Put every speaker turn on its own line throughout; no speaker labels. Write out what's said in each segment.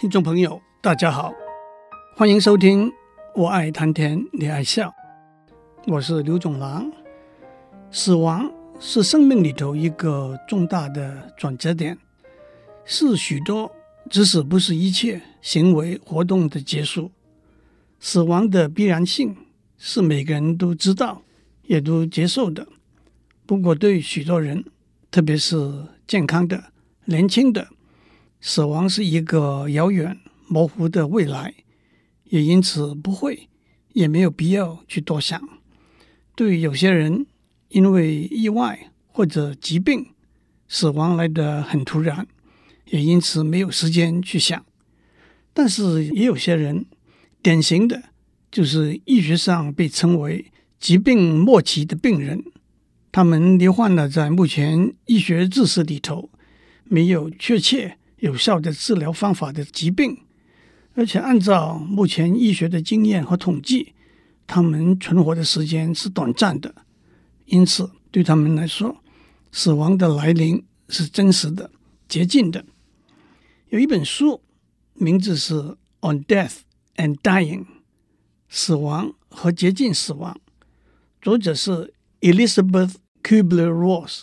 听众朋友，大家好，欢迎收听《我爱谈天，你爱笑》，我是刘总郎。死亡是生命里头一个重大的转折点，是许多即使不是一切行为活动的结束。死亡的必然性是每个人都知道，也都接受的。不过，对许多人，特别是健康的、年轻的，死亡是一个遥远模糊的未来，也因此不会，也没有必要去多想。对于有些人，因为意外或者疾病，死亡来得很突然，也因此没有时间去想。但是也有些人，典型的就是医学上被称为疾病末期的病人，他们罹患了在目前医学知识里头没有确切。有效的治疗方法的疾病，而且按照目前医学的经验和统计，他们存活的时间是短暂的，因此对他们来说，死亡的来临是真实的、接近的。有一本书，名字是《On Death and Dying》，死亡和接近死亡，作者是 Elizabeth Kubler-Ross，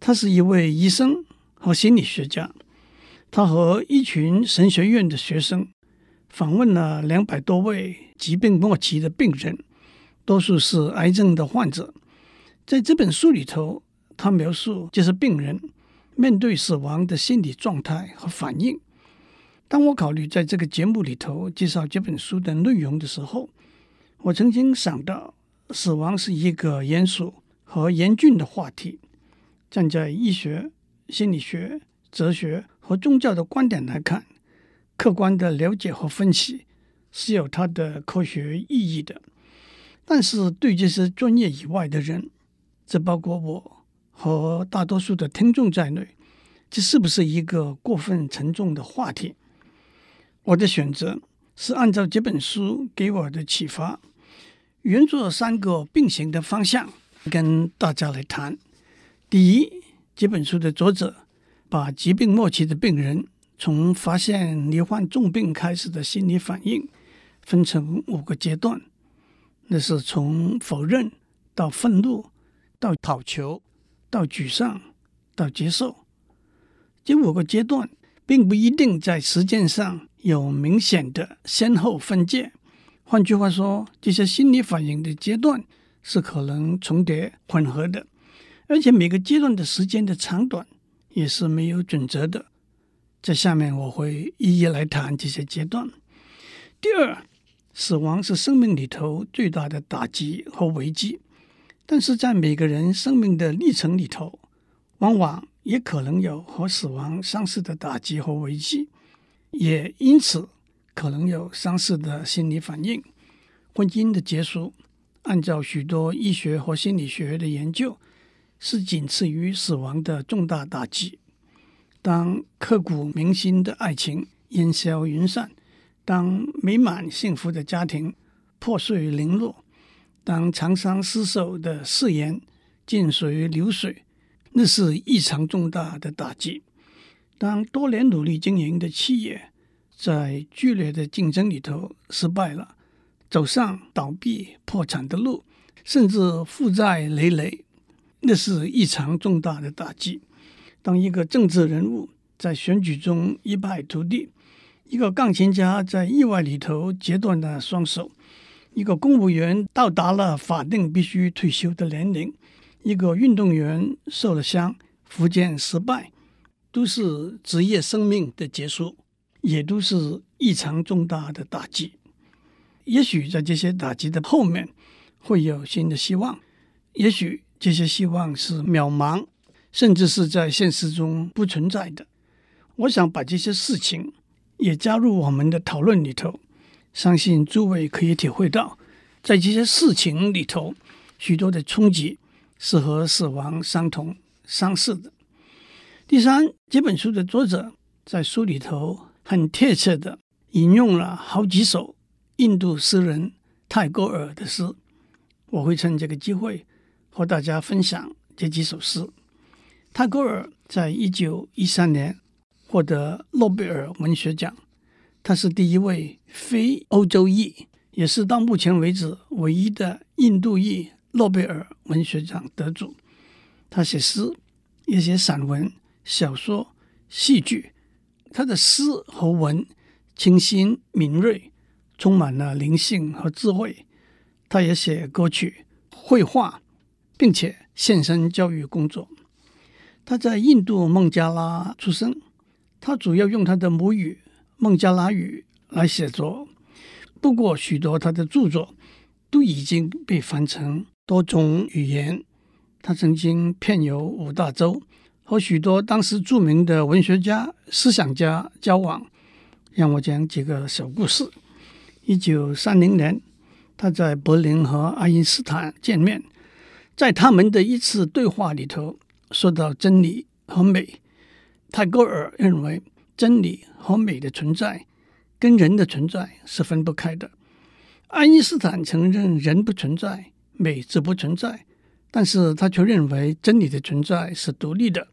他是一位医生和心理学家。他和一群神学院的学生访问了两百多位疾病末期的病人，多数是癌症的患者。在这本书里头，他描述这些病人面对死亡的心理状态和反应。当我考虑在这个节目里头介绍这本书的内容的时候，我曾经想到，死亡是一个严肃和严峻的话题。站在医学、心理学、哲学和宗教的观点来看，客观的了解和分析是有它的科学意义的。但是对这些专业以外的人，这包括我和大多数的听众在内，这是不是一个过分沉重的话题？我的选择是按照这本书给我的启发，沿着三个并行的方向跟大家来谈。第一，这本书的作者。把疾病末期的病人从发现罹患重病开始的心理反应分成五个阶段，那是从否认到愤怒，到讨求，到沮丧，到接受。这五个阶段并不一定在时间上有明显的先后分界。换句话说，这些心理反应的阶段是可能重叠混合的，而且每个阶段的时间的长短。也是没有准则的。在下面我会一一来谈这些阶段。第二，死亡是生命里头最大的打击和危机，但是在每个人生命的历程里头，往往也可能有和死亡相似的打击和危机，也因此可能有相似的心理反应。婚姻的结束，按照许多医学和心理学的研究，是仅次于死亡的重大打击。当刻骨铭心的爱情烟消云散，当美满幸福的家庭破碎零落，当长相厮守的誓言静随流水，那是异常重大的打击。当多年努力经营的企业在剧烈的竞争里头失败了，走上倒闭破产的路，甚至负债累累。那是异常重大的打击。当一个政治人物在选举中一败涂地，一个钢琴家在意外里头截断了双手，一个公务员到达了法定必须退休的年龄，一个运动员受了伤，复健失败，都是职业生命的结束，也都是异常重大的打击。也许在这些打击的后面会有新的希望，也许。这些希望是渺茫，甚至是在现实中不存在的。我想把这些事情也加入我们的讨论里头，相信诸位可以体会到，在这些事情里头，许多的冲击是和死亡相同相似的。第三，这本书的作者在书里头很贴切地引用了好几首印度诗人泰戈尔的诗，我会趁这个机会。和大家分享这几首诗。泰戈尔在一九一三年获得诺贝尔文学奖，他是第一位非欧洲裔，也是到目前为止唯一的印度裔诺贝尔文学奖得主。他写诗，也写散文、小说、戏剧。他的诗和文清新敏锐，充满了灵性和智慧。他也写歌曲、绘画，并且献身教育工作。他在印度孟加拉出生，他主要用他的母语孟加拉语来写作。不过，许多他的著作都已经被翻成多种语言。他曾经遍游五大洲，和许多当时著名的文学家、思想家交往。让我讲几个小故事。一九三零年，他在柏林和爱因斯坦见面，在他们的一次对话里头，说到真理和美。泰戈尔认为，真理和美的存在跟人的存在是分不开的。爱因斯坦承认人不存在，美则不存在。但是他却认为真理的存在是独立的，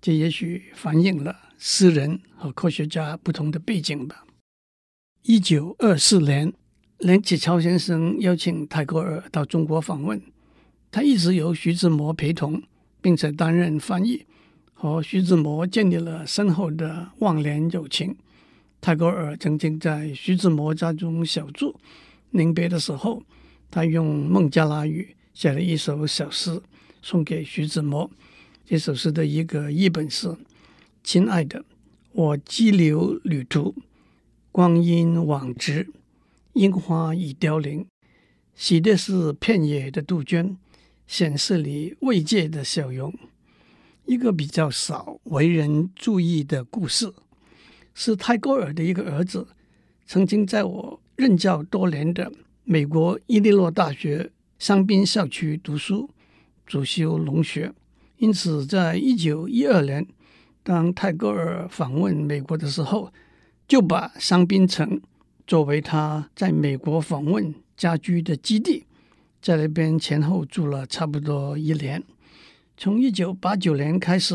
这也许反映了诗人和科学家不同的背景吧。一九二四年，梁启超先生邀请泰戈尔到中国访问，他一直由徐志摩陪同，并且担任翻译，和徐志摩建立了深厚的忘年友情。泰戈尔曾经在徐志摩家中小住，临别的时候，他用孟加拉语。写了一首小诗送给徐志摩。这首诗的一个译本是：“亲爱的，我激流旅途，光阴往直，樱花已凋零，洗的是片野的杜鹃，显示你慰藉的笑容。”一个比较少为人注意的故事，是泰戈尔的一个儿子，曾经在我任教多年的美国伊利诺大学。香槟校区读书，主修农学，因此在一九一二年，当泰戈尔访问美国的时候，就把香槟城作为他在美国访问家居的基地，在那边前后住了差不多一年。从一九八九年开始，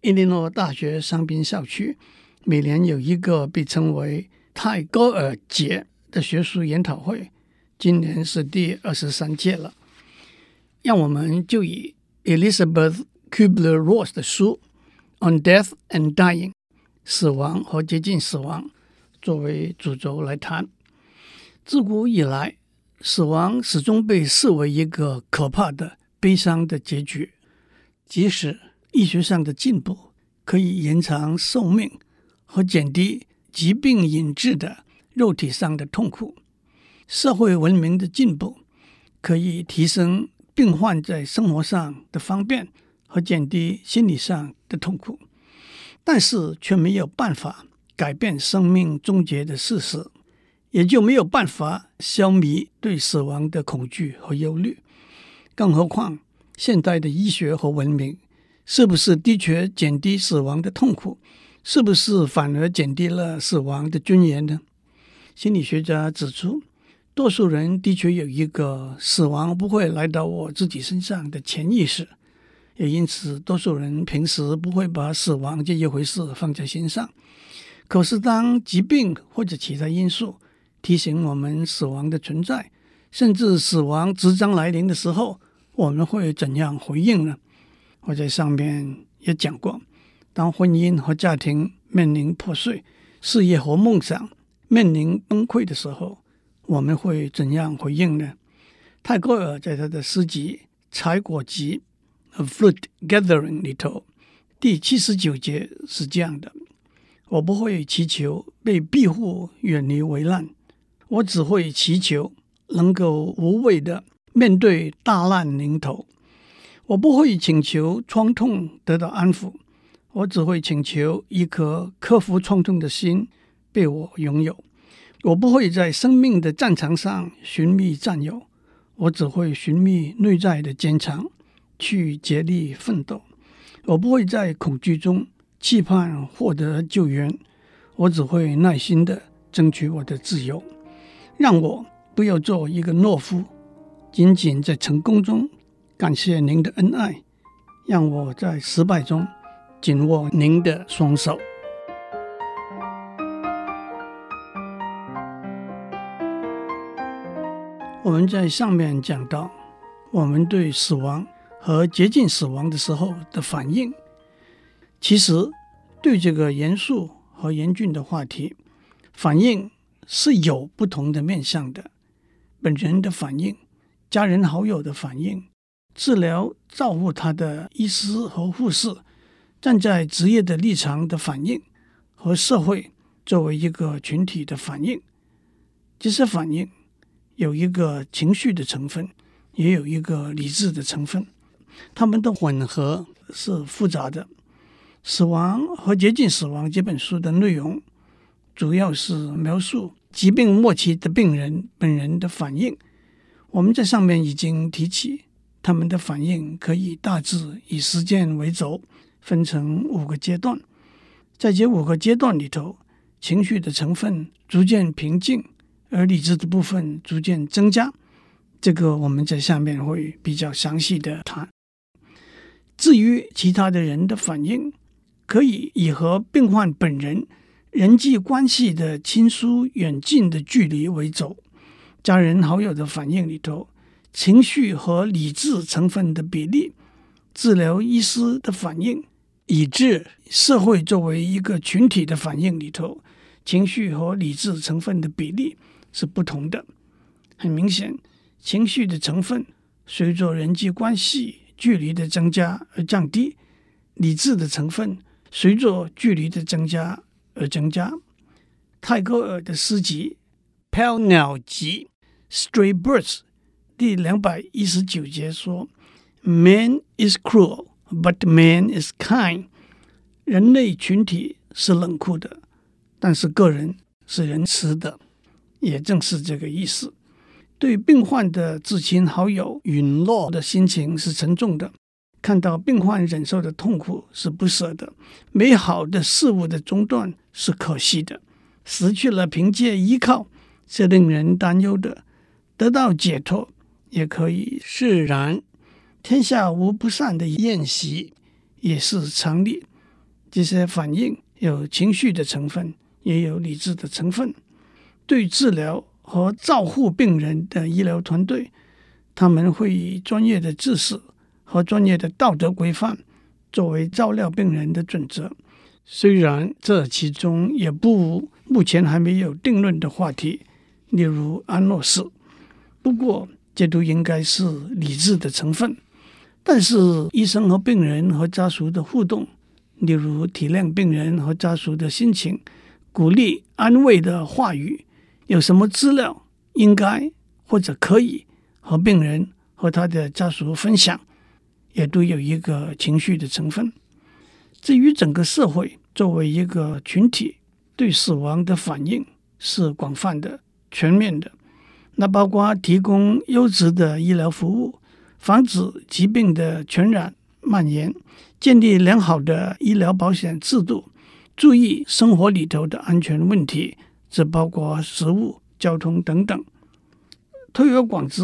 伊利诺大学香槟校区每年有一个被称为泰戈尔节的学术研讨会。今年是第二十三届了，让我们就以 Elizabeth Kubler-Ross 的书《On Death and Dying》死亡和接近死亡作为主轴来谈。自古以来，死亡始终被视为一个可怕的、悲伤的结局。即使医学上的进步可以延长寿命和减低疾病引致的肉体上的痛苦。社会文明的进步可以提升病患在生活上的方便和减低心理上的痛苦，但是却没有办法改变生命终结的事实，也就没有办法消弭对死亡的恐惧和忧虑。更何况，现代的医学和文明是不是的确减低死亡的痛苦？是不是反而减低了死亡的尊严呢？心理学家指出。多数人的确有一个死亡不会来到我自己身上的潜意识，也因此多数人平时不会把死亡这一回事放在心上。可是当疾病或者其他因素提醒我们死亡的存在，甚至死亡即将来临的时候，我们会怎样回应呢？我在上面也讲过，当婚姻和家庭面临破碎，事业和梦想面临崩溃的时候。我们会怎样回应呢？泰戈尔在他的诗集《采果集》（A Fruit Gathering） 里头，第七十九节是这样的：“我不会祈求被庇护、远离危难，我只会祈求能够无畏的面对大难临头。我不会请求创痛得到安抚，我只会请求一颗克服创痛的心被我拥有。”我不会在生命的战场上寻觅战友，我只会寻觅内在的坚强，去竭力奋斗。我不会在恐惧中期盼获得救援，我只会耐心地争取我的自由。让我不要做一个懦夫仅仅在成功中感谢您的恩爱让我在失败中紧握您的双手。我们在上面讲到我们对死亡和接近死亡的时候的反应其实对这个严肃和严峻的话题反应是有不同的面向的。本人的反应、家人好友的反应、治疗照顾他的医师和护士站在职业的立场的反应，和社会作为一个群体的反应，这些反应有一个情绪的成分，也有一个理智的成分，它们的混合是复杂的。《死亡和接近死亡》这本书的内容，主要是描述疾病末期的病人本人的反应。我们在上面已经提起，他们的反应可以大致以时间为轴，分成五个阶段。在这五个阶段里头，情绪的成分逐渐平静，而理智的部分逐渐增加。这个我们在下面会比较详细的谈。至于其他的人的反应，可以以和病患本人人际关系的亲疏远近的距离为轴，家人好友的反应里头，情绪和理智成分的比例，治疗医师的反应。以致社会作为一个群体的反应里头，情绪和理智成分的比例是不同的。很明显，情绪的成分随着人际关系距离的增加而降低，理智的成分随着距离的增加而增加。泰戈尔的诗集《飘鸟集》（Stray Birds） 第两百一十九节说：“Man is cruel。” But man is kind。人类群体是冷酷的，但是个人是仁慈的，也正是这个意思。对病患的至亲好友陨落的心情是沉重的，看到病患忍受的痛苦是不舍的，美好的事物的中断是可惜的，失去了凭借依靠是令人担忧的，得到解脱也可以释然。天下无不散的宴席，也是常理。这些反应有情绪的成分，也有理智的成分。对治疗和照护病人的医疗团队，他们会以专业的知识和专业的道德规范作为照料病人的准则。虽然这其中也不无目前还没有定论的话题，例如安乐死。不过，这都应该是理智的成分。但是，医生和病人和家属的互动，例如体谅病人和家属的心情、鼓励安慰的话语，有什么资料应该或者可以和病人和他的家属分享，也都有一个情绪的成分。至于整个社会作为一个群体对死亡的反应是广泛的、全面的，那包括提供优质的医疗服务。防止疾病的传染蔓延，建立良好的医疗保险制度，注意生活里头的安全问题，这包括食物、交通等等。推而广之，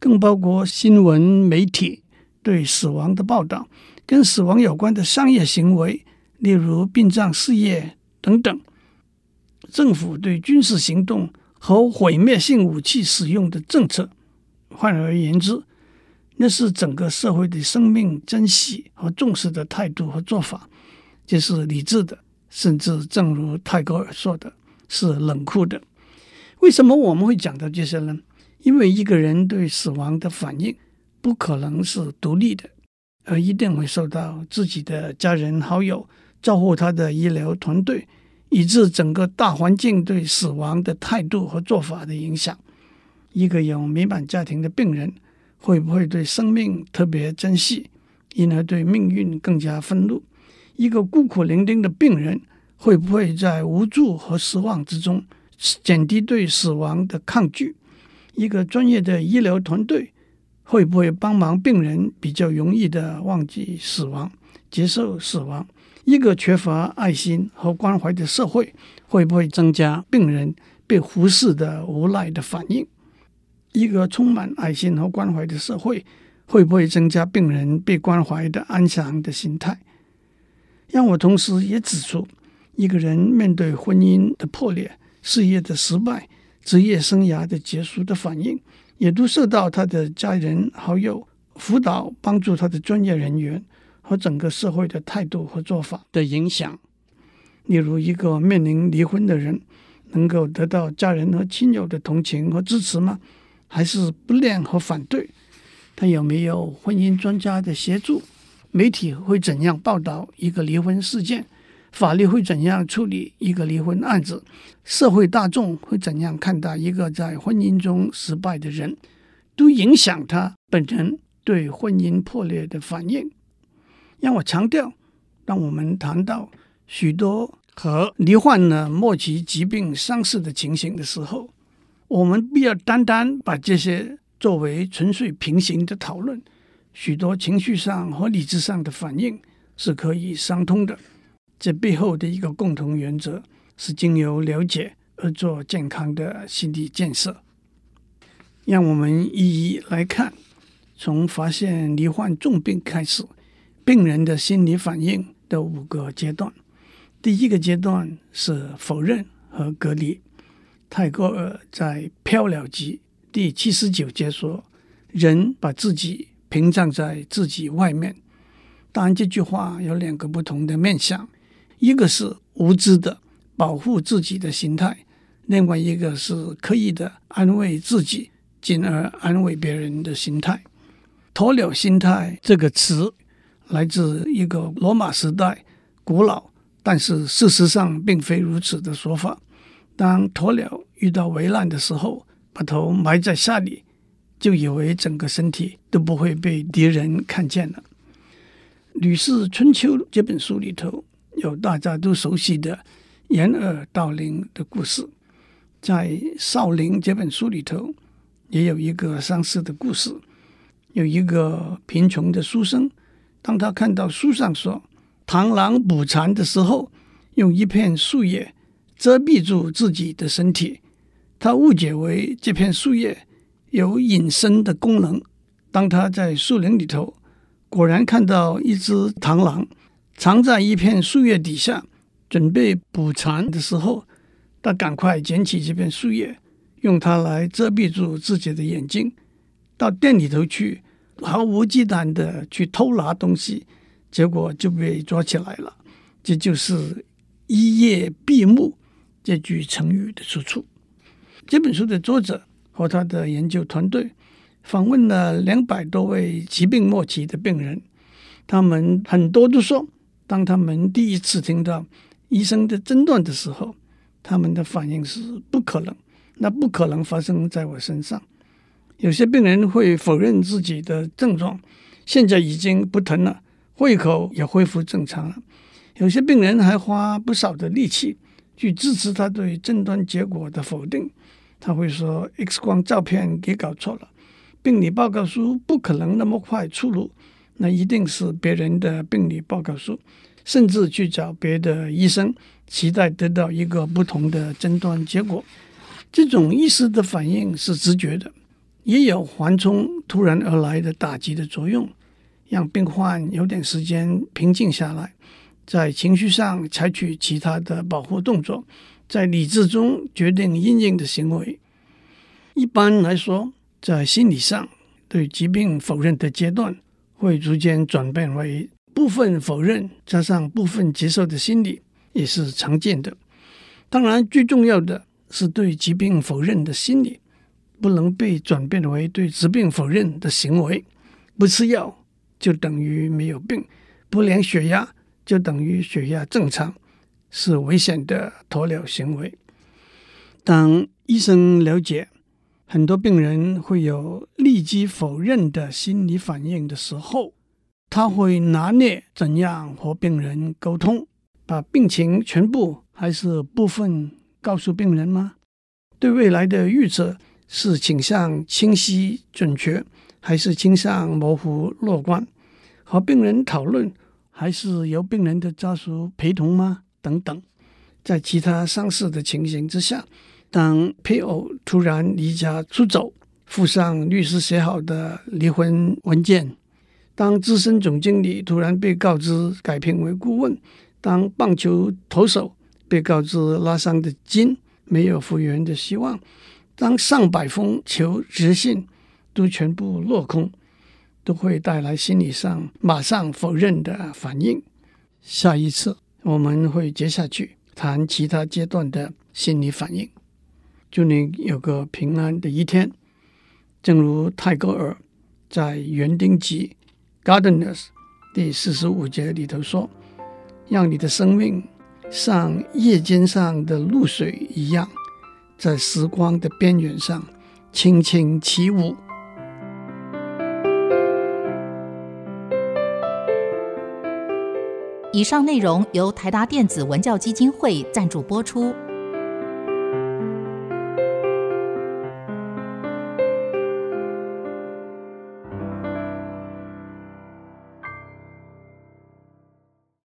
更包括新闻媒体对死亡的报道，跟死亡有关的商业行为，例如殡葬事业等等。政府对军事行动和毁灭性武器使用的政策，换而言之。那是整个社会对生命珍惜和重视的态度和做法，这是理智的，甚至正如泰戈尔说的，是冷酷的。为什么我们会讲到这些呢？因为一个人对死亡的反应不可能是独立的，而一定会受到自己的家人、好友、照顾他的医疗团队，以致整个大环境对死亡的态度和做法的影响。一个有美满家庭的病人。会不会对生命特别珍惜，因而对命运更加愤怒？一个孤苦伶仃的病人会不会在无助和失望之中减低对死亡的抗拒？一个专业的医疗团队会不会帮忙病人比较容易的忘记死亡、接受死亡？一个缺乏爱心和关怀的社会会不会增加病人被忽视的无奈的反应？一个充满爱心和关怀的社会，会不会增加病人被关怀的安详的心态？让我同时也指出，一个人面对婚姻的破裂、事业的失败、职业生涯的结束的反应，也都受到他的家人、好友辅导、帮助他的专业人员和整个社会的态度和做法的影响。例如，一个面临离婚的人，能够得到家人和亲友的同情和支持吗？还是不谅和反对？他有没有婚姻专家的协助？媒体会怎样报道一个离婚事件？法律会怎样处理一个离婚案子？社会大众会怎样看待一个在婚姻中失败的人？都影响他本人对婚姻破裂的反应。让我强调，当我们谈到许多和罹患了末期疾病相似的情形的时候，我们不要单单把这些作为纯粹平行的讨论。许多情绪上和理智上的反应是可以相通的。这背后的一个共同原则是经由了解而做健康的心理建设。让我们一一来看，从发现罹患重病开始，病人的心理反应的五个阶段。第一个阶段是否认和隔离。泰戈尔在《飘了集》第七十九节说：“人把自己屏障在自己外面。”当然，这句话有两个不同的面向。一个是无知的保护自己的心态，另外一个是刻意的安慰自己，进而安慰别人的心态。鸵鸟心态这个词来自一个罗马时代古老，但是事实上并非如此的说法。当鸵鸟遇到危难的时候，把头埋在沙里，就以为整个身体都不会被敌人看见了。《吕氏春秋》这本书里头。有大家都熟悉的掩耳盗铃的故事，在《少林》这本书里头，也有一个相似的故事。有一个贫穷的书生，当他看到书上说螳螂捕蝉的时候，用一片树叶遮蔽住自己的身体，他误解为这片树叶有隐身的功能。当他在树林里头，果然看到一只螳螂。藏在一片树叶底下，准备捕蝉的时候，他赶快捡起这片树叶，用它来遮蔽住自己的眼睛，到店里头去，毫无忌惮的去偷拿东西，结果就被抓起来了。这就是“一叶闭目”这句成语的出处。这本书的作者和他的研究团队访问了两百多位疾病末期的病人，他们很多都说。当他们第一次听到医生的诊断的时候，他们的反应是不可能，那不可能发生在我身上。有些病人会否认自己的症状，现在已经不疼了，胃口也恢复正常了。有些病人还花不少的力气去支持他对诊断结果的否定，他会说 X 光照片给搞错了，病理报告书不可能那么快出炉。那一定是别人的病理报告书，甚至去找别的医生，期待得到一个不同的诊断结果。这种意识的反应是直觉的，也有缓冲突然而来的打击的作用，让病患有点时间平静下来，在情绪上采取其他的保护动作，在理智中决定因应的行为。一般来说，在心理上对疾病否认的阶段，会逐渐转变为部分否认加上部分接受的心理，也是常见的。当然，最重要的是对疾病否认的心理，不能被转变为对疾病否认的行为。不吃药就等于没有病，不量血压就等于血压正常，是危险的鸵鸟行为。当医生了解。很多病人会有立即否认的心理反应的时候，他会拿捏怎样和病人沟通，把病情全部还是部分告诉病人吗？对未来的预测是倾向清晰准确，还是倾向模糊乐观？和病人讨论，还是由病人的家属陪同吗？等等，在其他相似的情形之下。当配偶突然离家出走，附上律师写好的离婚文件；当资深总经理突然被告知改聘为顾问；当棒球投手被告知拉伤的筋没有复原的希望；当上百封求职信都全部落空，都会带来心理上马上否认的反应。下一次我们会接下去谈其他阶段的心理反应。祝你有个平安的一天。正如泰戈尔在《园丁集》（Gardeners） 第四十五节里头说：“让你的生命像夜间上的露水一样，在时光的边缘上轻轻起舞。”
以上内容由台达电子文教基金会赞助播出。